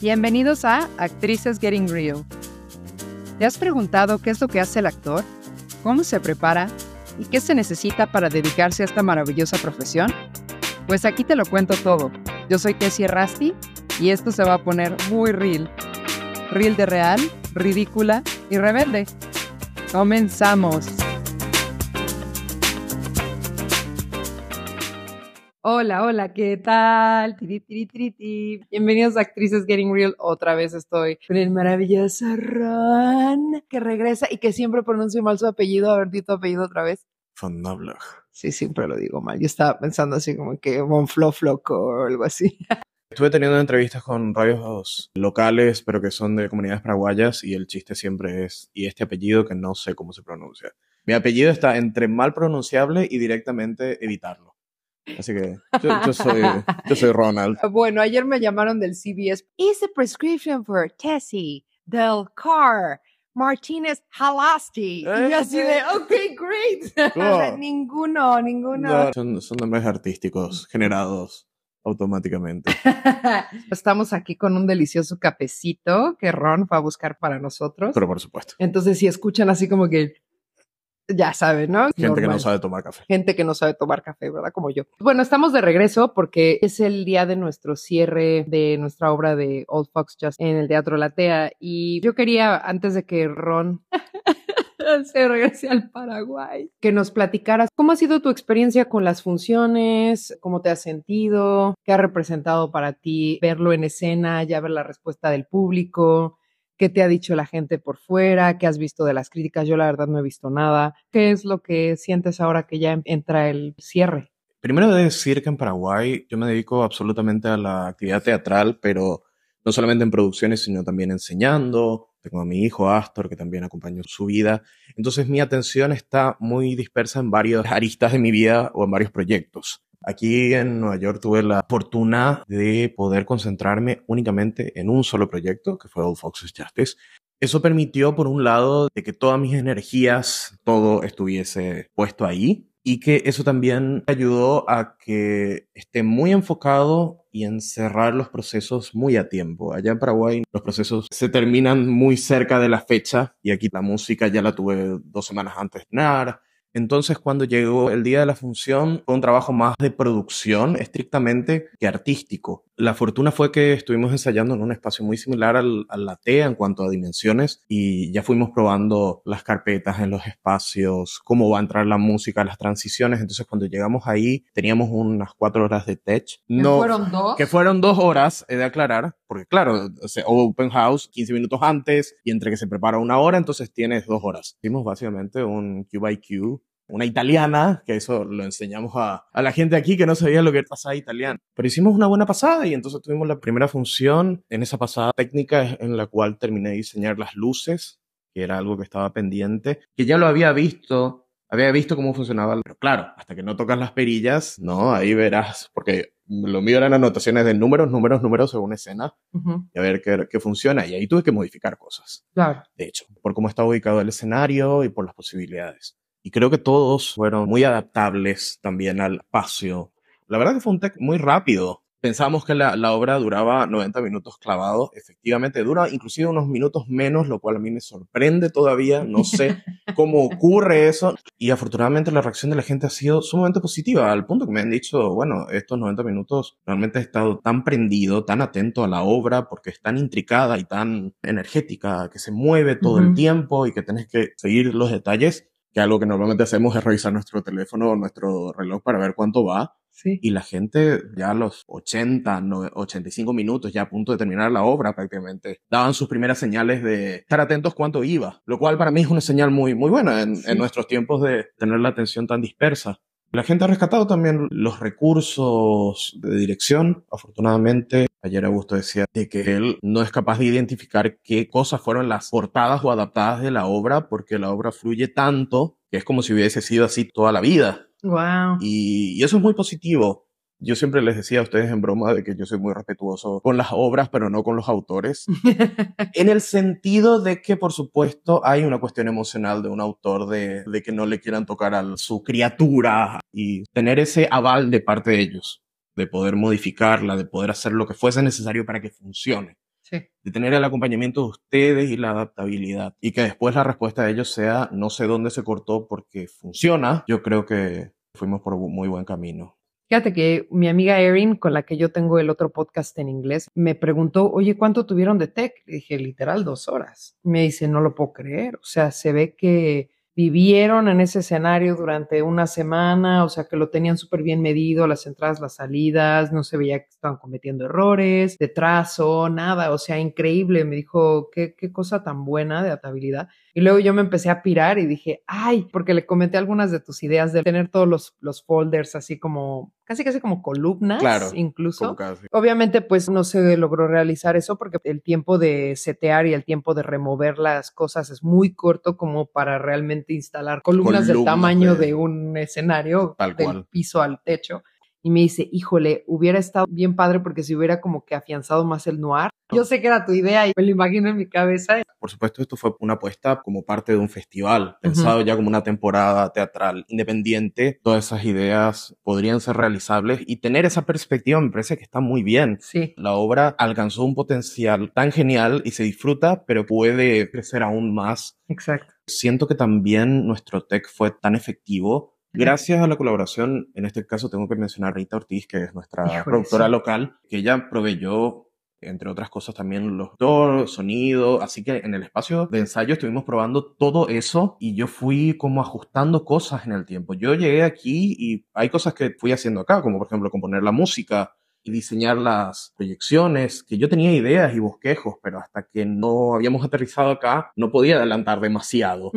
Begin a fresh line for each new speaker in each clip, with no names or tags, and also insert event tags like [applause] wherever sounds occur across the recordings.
Bienvenidos a Actrices Getting Real. ¿Te has preguntado qué es lo que hace el actor? ¿Cómo se prepara? ¿Y qué se necesita para dedicarse a esta maravillosa profesión? Pues aquí te lo cuento todo. Yo soy Tessie Rasti y esto se va a poner muy real. Real de real, ridícula y rebelde. Comenzamos. Hola, hola, ¿qué tal? Tiri, tiri, tiri. Bienvenidos a Actrices Getting Real. Otra vez estoy con el maravilloso Ron, que regresa y que siempre pronuncio mal su apellido. A ver, di tu apellido otra vez.
Van Nablach.
Sí, siempre lo digo mal. Yo estaba pensando así como que Von Flofloco o algo así.
Estuve teniendo entrevistas con radios locales, pero que son de comunidades paraguayas, y el chiste siempre es, y este apellido que no sé cómo se pronuncia. Mi apellido está entre mal pronunciable y directamente evitarlo. Así que yo, yo soy, yo soy Ronald. [laughs]
Bueno, ayer me llamaron del CBS. Is a prescription for Tessie del Car Martínez Halasti. Y yo así de, ok, great. [laughs]
Cool.
ninguno, ninguno.
No, son, son nombres artísticos generados automáticamente. [laughs]
Estamos aquí con un delicioso cafecito que Ron fue a buscar para nosotros.
Pero por supuesto,
Entonces, si escuchan así como que, ya saben, ¿no?
gente que no sabe tomar café.
gente que no sabe tomar café, ¿verdad? Como yo. Bueno, estamos de regreso porque es el día de nuestro cierre de nuestra obra de Old Fox Just en el Teatro Latea y yo quería, antes de que Ron [laughs] se regrese al Paraguay, que nos platicaras cómo ha sido tu experiencia con las funciones, cómo te has sentido, qué ha representado para ti verlo en escena, ya ver la respuesta del público, qué te ha dicho la gente por fuera, qué has visto de las críticas. Yo la verdad no he visto nada. ¿Qué es lo que sientes ahora que ya entra el cierre?
Primero de decir que en Paraguay yo me dedico absolutamente a la actividad teatral, pero no solamente en producciones, sino también enseñando. Tengo a mi hijo Astor, que también acompañó su vida. Entonces mi atención está muy dispersa en varias [laughs] aristas de mi vida o en varios proyectos. Aquí en Nueva York tuve la fortuna de poder concentrarme únicamente en un solo proyecto, que fue Old Foxes Justice. Eso permitió, por un lado, de que todas mis energías, todo estuviese puesto ahí y que eso también ayudó a que esté muy enfocado y en cerrar los procesos muy a tiempo. Allá en Paraguay los procesos se terminan muy cerca de la fecha y aquí la música ya la tuve dos semanas antes de estrenar. Entonces, cuando llegó el día de la función, fue un trabajo más de producción estrictamente que artístico. La fortuna fue que estuvimos ensayando en un espacio muy similar al, a la TEA en cuanto a dimensiones y ya fuimos probando las carpetas en los espacios, cómo va a entrar la música, las transiciones. Entonces, cuando llegamos ahí, teníamos unas cuatro horas de tech.
fueron dos?
Que fueron dos horas, he de aclarar, porque claro, o sea, open house 15 minutos antes y entre que se prepara una hora, entonces tienes dos horas. Hicimos básicamente un Q by Q, una italiana, que eso lo enseñamos a, a la gente aquí que no sabía lo que era pasada italiana. Pero hicimos una buena pasada y entonces tuvimos la primera función en esa pasada técnica en la cual terminé de diseñar las luces, que era algo que estaba pendiente, que ya lo había visto había visto cómo funcionaba, pero claro, hasta que no tocas las perillas, no, ahí verás, porque lo mío eran anotaciones de números, números, números según escena, y a ver qué, qué funciona, y ahí tuve que modificar cosas,
Claro.
de hecho, por cómo está ubicado el escenario y por las posibilidades. Y creo que todos fueron muy adaptables también al espacio. La verdad que fue un tech muy rápido. Pensamos que la, la obra duraba 90 minutos clavados. Efectivamente, dura inclusive unos minutos menos, lo cual a mí me sorprende todavía. No sé [laughs] cómo ocurre eso. Y afortunadamente la reacción de la gente ha sido sumamente positiva, al punto que me han dicho, bueno, estos 90 minutos realmente he estado tan prendido, tan atento a la obra, porque es tan intricada y tan energética, que se mueve todo
Ujú.
el tiempo y que tenés que seguir los detalles, que algo que normalmente hacemos es revisar nuestro teléfono o nuestro reloj para ver cuánto va.
Sí.
Y la gente ya a los 80, no- 85 minutos, ya a punto de terminar la obra prácticamente, daban sus primeras señales de estar atentos cuánto iba, lo cual para mí es una señal muy, muy buena en,
Sí.
en nuestros tiempos de tener la atención tan dispersa. La gente ha rescatado también los recursos de dirección. Afortunadamente, ayer Augusto decía de que él no es capaz de identificar qué cosas fueron las portadas o adaptadas de la obra, porque la obra fluye tanto que es como si hubiese sido así toda la vida.
Wow.
Y, y eso es muy positivo. Yo siempre les decía a ustedes en broma de que yo soy muy respetuoso con las obras, pero no con los autores. [laughs] En el sentido de que, por supuesto, hay una cuestión emocional de un autor de, de que no le quieran tocar a su criatura y tener ese aval de parte de ellos, de poder modificarla, de poder hacer lo que fuese necesario para que funcione.
Sí.
de tener el acompañamiento de ustedes y la adaptabilidad. Y que después la respuesta de ellos sea, no sé dónde se cortó porque funciona. Yo creo que fuimos por un muy buen camino.
Fíjate que mi amiga Erin, con la que yo tengo el otro podcast en inglés, me preguntó, oye, ¿cuánto tuvieron de tech? Le dije, literal, dos horas. Me dice, no lo puedo creer. O sea, se ve que vivieron en ese escenario durante una semana, o sea que lo tenían súper bien medido, las entradas, las salidas, no se veía que estaban cometiendo errores, de trazo, nada, o sea, increíble, me dijo, qué, qué cosa tan buena de adaptabilidad. Y luego yo me empecé a pirar y dije, ay, porque le comenté algunas de tus ideas de tener todos los, los folders así como, casi casi como columnas,
Claro,
incluso. Obviamente, pues no se logró realizar eso porque el tiempo de setear y el tiempo de remover las cosas es muy corto como para realmente instalar columnas, del tamaño
de-
de, un escenario del
cual.
piso al techo. Y me dice, híjole, hubiera estado bien padre porque si hubiera como que afianzado más el noir. Yo sé que era tu idea y me lo imagino en mi cabeza.
Por supuesto, esto fue una apuesta como parte de un festival, pensado ya como una temporada teatral independiente. Todas esas ideas podrían ser realizables y tener esa perspectiva me parece que está muy bien.
Sí,
La obra alcanzó un potencial tan genial y se disfruta, pero puede crecer aún más
exacto.
siento que también nuestro tech fue tan efectivo gracias a la colaboración, en este caso tengo que mencionar a Rita Ortiz, que es nuestra productora local, que ella proveyó, entre otras cosas, también los dos, sonido, así que en el espacio de ensayo estuvimos probando todo eso y yo fui como ajustando cosas en el tiempo. Yo llegué aquí y hay cosas que fui haciendo acá, como por ejemplo componer la música, y diseñar las proyecciones, que yo tenía ideas y bosquejos, pero hasta que no habíamos aterrizado acá, no podía adelantar demasiado.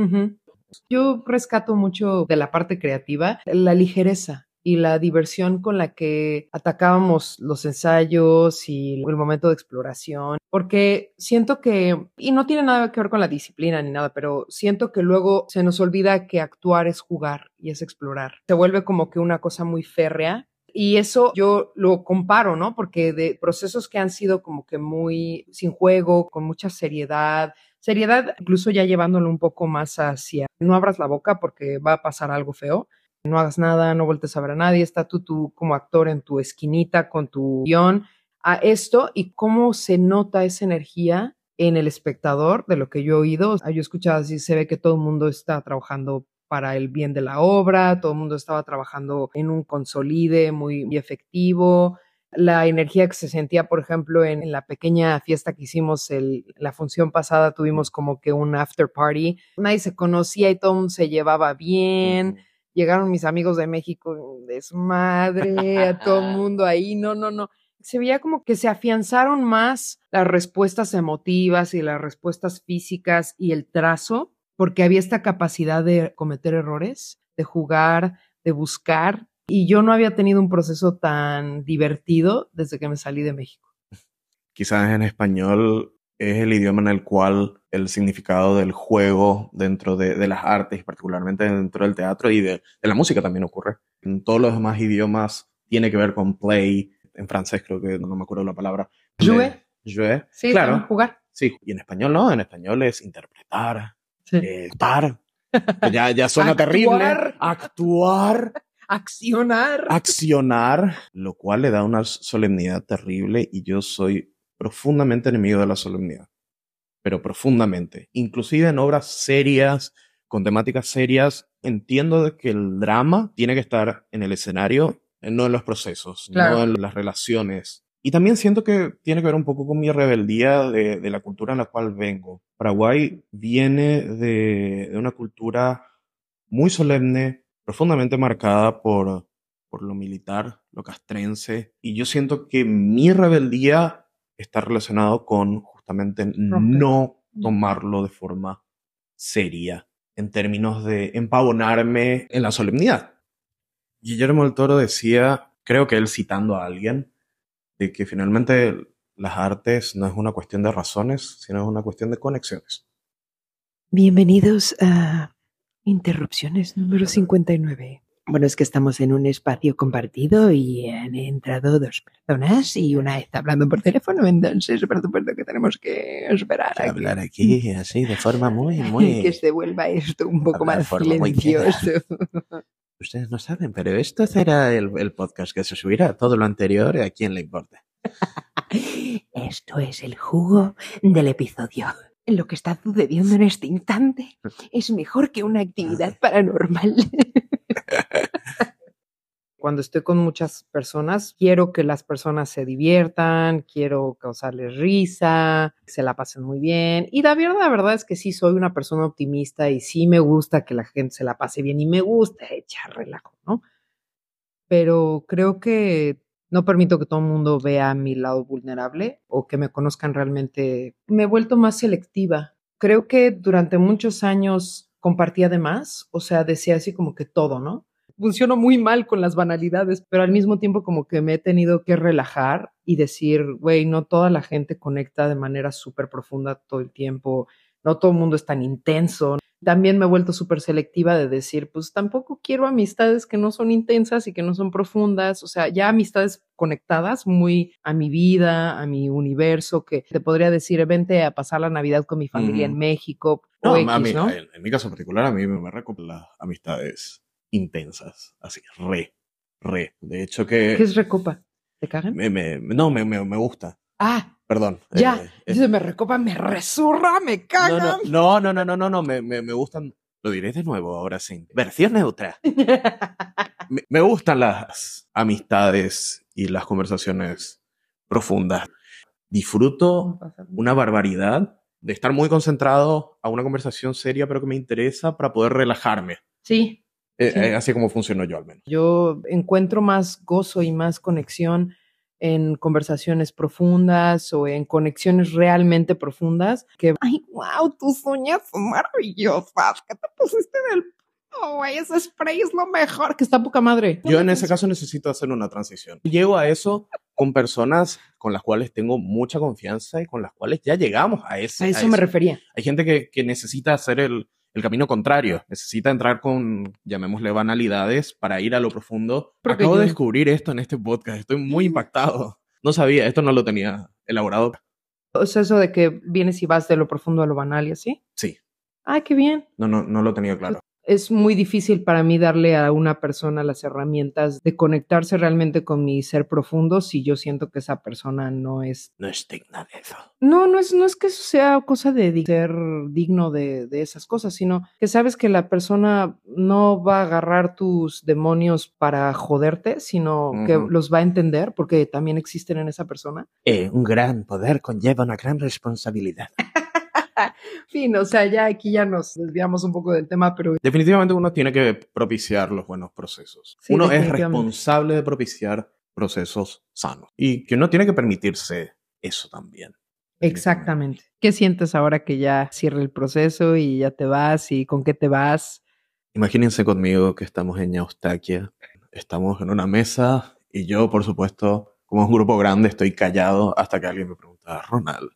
Yo rescato mucho de la parte creativa la ligereza y la diversión con la que atacábamos los ensayos y el momento de exploración, porque siento que, y no tiene nada que ver con la disciplina ni nada, pero siento que luego se nos olvida que actuar es jugar y es explorar. Se vuelve como que una cosa muy férrea y eso yo lo comparo, ¿no? Porque de procesos que han sido como que muy sin juego, con mucha seriedad, seriedad incluso ya llevándolo un poco más hacia no abras la boca porque va a pasar algo feo, no hagas nada, no voltes a ver a nadie, está tú, tú como actor en tu esquinita con tu guion a esto y cómo se nota esa energía en el espectador de lo que yo he oído. Yo he escuchado así, se ve que todo el mundo está trabajando para el bien de la obra, todo el mundo estaba trabajando en un consolide muy, muy efectivo. La energía que se sentía, por ejemplo, en, la pequeña fiesta que hicimos, la función pasada, tuvimos como que un after party. Nadie se conocía y todo el mundo se llevaba bien. Llegaron mis amigos de México, desmadre, a todo el [laughs] mundo ahí. No, no, no. Se veía como que se afianzaron más las respuestas emotivas y las respuestas físicas y el trazo porque había esta capacidad de cometer errores, de jugar, de buscar, y yo no había tenido un proceso tan divertido desde que me salí de México.
Quizás en español es el idioma en el cual el significado del juego dentro de, de las artes, particularmente dentro del teatro y de, de, la música también ocurre. En todos los demás idiomas tiene que ver con play, en francés creo que no me acuerdo la palabra.
Jouer.
Jouer.
Sí,
claro.
jugar.
Sí, y en español no, en español es interpretar,
Sí.
eh, estar. [laughs] Ya, ya suena
Actuar.
terrible. Actuar,
Accionar.
accionar, lo cual le da una solemnidad terrible y yo soy profundamente enemigo de la solemnidad. Pero profundamente. Inclusive en obras serias, con temáticas serias, entiendo de que el drama tiene que estar en el escenario, eh, no en los procesos,
Claro.
no en las relaciones. Y también siento que tiene que ver un poco con mi rebeldía de, de la cultura en la cual vengo. Paraguay viene de, de una cultura muy solemne, profundamente marcada por, por lo militar, lo castrense, y yo siento que mi rebeldía está relacionado con justamente no tomarlo de forma seria en términos de empavonarme en la solemnidad. Guillermo del Toro decía, creo que él citando a alguien, de que finalmente las artes no es una cuestión de razones, sino es una cuestión de conexiones.
Bienvenidos a Interrupciones número 59. Bueno, es que estamos en un espacio compartido y han entrado dos personas y una está hablando por teléfono, entonces por supuesto que tenemos que esperar
Que
a
hablar aquí [laughs] así de forma muy, muy...
que se vuelva esto un poco
Hablar
más silencioso. [laughs]
Ustedes no saben, pero esto será el, el podcast que se subirá. Todo lo anterior, ¿a quién le importa? [laughs]
Esto es el jugo del episodio. Lo que está sucediendo en este instante es mejor que una actividad paranormal. [laughs] Cuando estoy con muchas personas, quiero que las personas se diviertan, quiero causarles risa, que se la pasen muy bien. Y la verdad, la verdad es que sí soy una persona optimista y sí me gusta que la gente se la pase bien y me gusta echar relajo, ¿no? Pero creo que no permito que todo el mundo vea mi lado vulnerable o que me conozcan realmente. Me he vuelto más selectiva. Creo que durante muchos años compartía de más, o sea, decía así como que todo, ¿no? Funciono muy mal con las banalidades, pero al mismo tiempo como que me he tenido que relajar y decir, güey, no toda la gente conecta de manera súper profunda todo el tiempo, no todo el mundo es tan intenso. También me he vuelto súper selectiva de decir, pues tampoco quiero amistades que no son intensas y que no son profundas, o sea, ya amistades conectadas muy a mi vida, a mi universo, que te podría decir, vente a pasar la Navidad con mi familia en México.
No, X, mami, ¿no? En, en, mi caso particular, a mí me, me recopa amistades intensas, así, re, re. De hecho que...
¿Qué es recopa? ¿Te cagan?
Me, me, no, me, me, me gusta.
Ah,
Perdón.
Ya,
eh,
dice, me recopa, me resurra, me cagan.
No, no, no, no, no, no, me, me, me gustan. Lo diré de nuevo ahora sí. Versión neutra. [laughs] me, me gustan las amistades y las conversaciones profundas. Disfruto una barbaridad de estar muy concentrado a una conversación seria, pero que me interesa para poder relajarme.
Sí.
Eh,
Sí.
eh, así como funciono yo al menos.
Yo encuentro más gozo y más conexión en conversaciones profundas o en conexiones realmente profundas que, ay, wow, tus uñas son maravillosas. ¿Qué te pusiste en el pelo, güey? Ese spray es lo mejor, que está poca madre.
Yo en ese caso necesito hacer una transición. Llego a eso con personas con las cuales tengo mucha confianza y con las cuales ya llegamos a ese.
A eso me refería.
Hay gente que, que necesita hacer el, el camino contrario, necesita entrar con, llamémosle, banalidades para ir a lo profundo. Acabo de descubrir esto en este podcast, estoy muy impactado. No sabía, esto no lo tenía elaborado.
O sea, eso de que vienes y vas de lo profundo a lo banal y así.
Sí,
Ay, qué bien.
no, no, no lo tenía claro.
Es muy difícil para mí darle a una persona las herramientas de conectarse realmente con mi ser profundo si yo siento que esa persona no es...
No es digna de eso.
No, no es, no es que eso sea cosa de ser digno de, de esas cosas, sino que sabes que la persona no va a agarrar tus demonios para joderte, sino que los va a entender porque también existen en esa persona.
Eh, un gran poder conlleva una gran responsabilidad. [laughs] [laughs]
Fin, o sea, ya aquí ya nos desviamos un poco del tema, pero
Definitivamente uno tiene que propiciar los buenos procesos.
Sí,
uno es responsable de propiciar procesos sanos y que uno tiene que permitirse eso también.
Exactamente. ¿Qué sientes ahora que ya cierra el proceso y ya te vas y con qué te vas?
Imagínense conmigo que estamos en Eustaquia, estamos en una mesa y yo, por supuesto, como es un grupo grande, estoy callado hasta que alguien me pregunta, Ronald,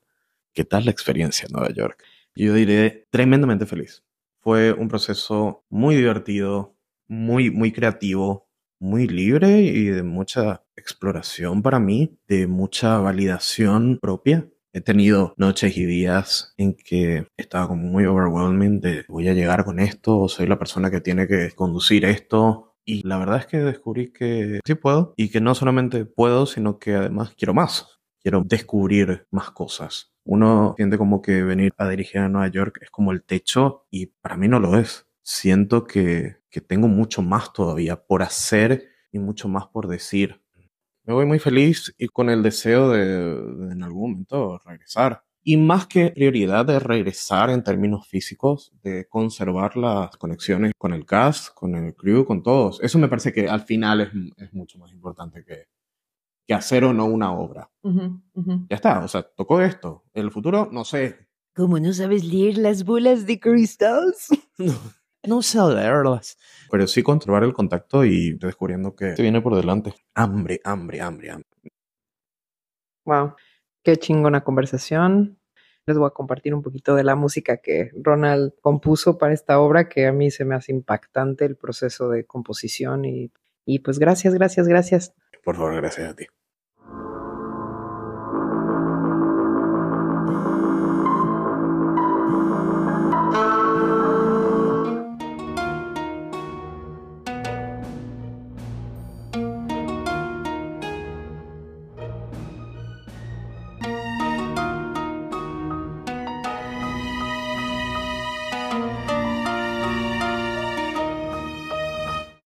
¿qué tal la experiencia en Nueva York? Yo diré, tremendamente feliz. Fue un proceso muy divertido, muy, muy creativo, muy libre y de mucha exploración para mí, de mucha validación propia. He tenido noches y días en que estaba como muy overwhelming de voy a llegar con esto o soy la persona que tiene que conducir esto. Y la verdad es que descubrí que sí puedo y que no solamente puedo, sino que además quiero más. Quiero descubrir más cosas. Uno siente como que venir a dirigir a Nueva York es como el techo y para mí no lo es. Siento que, que tengo mucho más todavía por hacer y mucho más por decir. Me voy muy feliz y con el deseo de, de en algún momento regresar. Y más que prioridad de regresar en términos físicos, de conservar las conexiones con el cast, con el crew, con todos. Eso me parece que al final es, es mucho más importante que, que hacer o no una obra.
Ujú, ujú.
Ya está, o sea, tocó esto. En el futuro, no sé.
¿Cómo no sabes leer las bolas de cristales? [laughs]
No, no sé leerlas. Pero sí conservar el contacto y descubriendo que se viene por delante. Hambre, hambre, hambre, hambre.
Wow, qué chingona conversación. Les voy a compartir un poquito de la música que Ronald compuso para esta obra, que a mí se me hace impactante el proceso de composición y, y pues gracias, gracias, gracias.
Por favor, gracias a ti.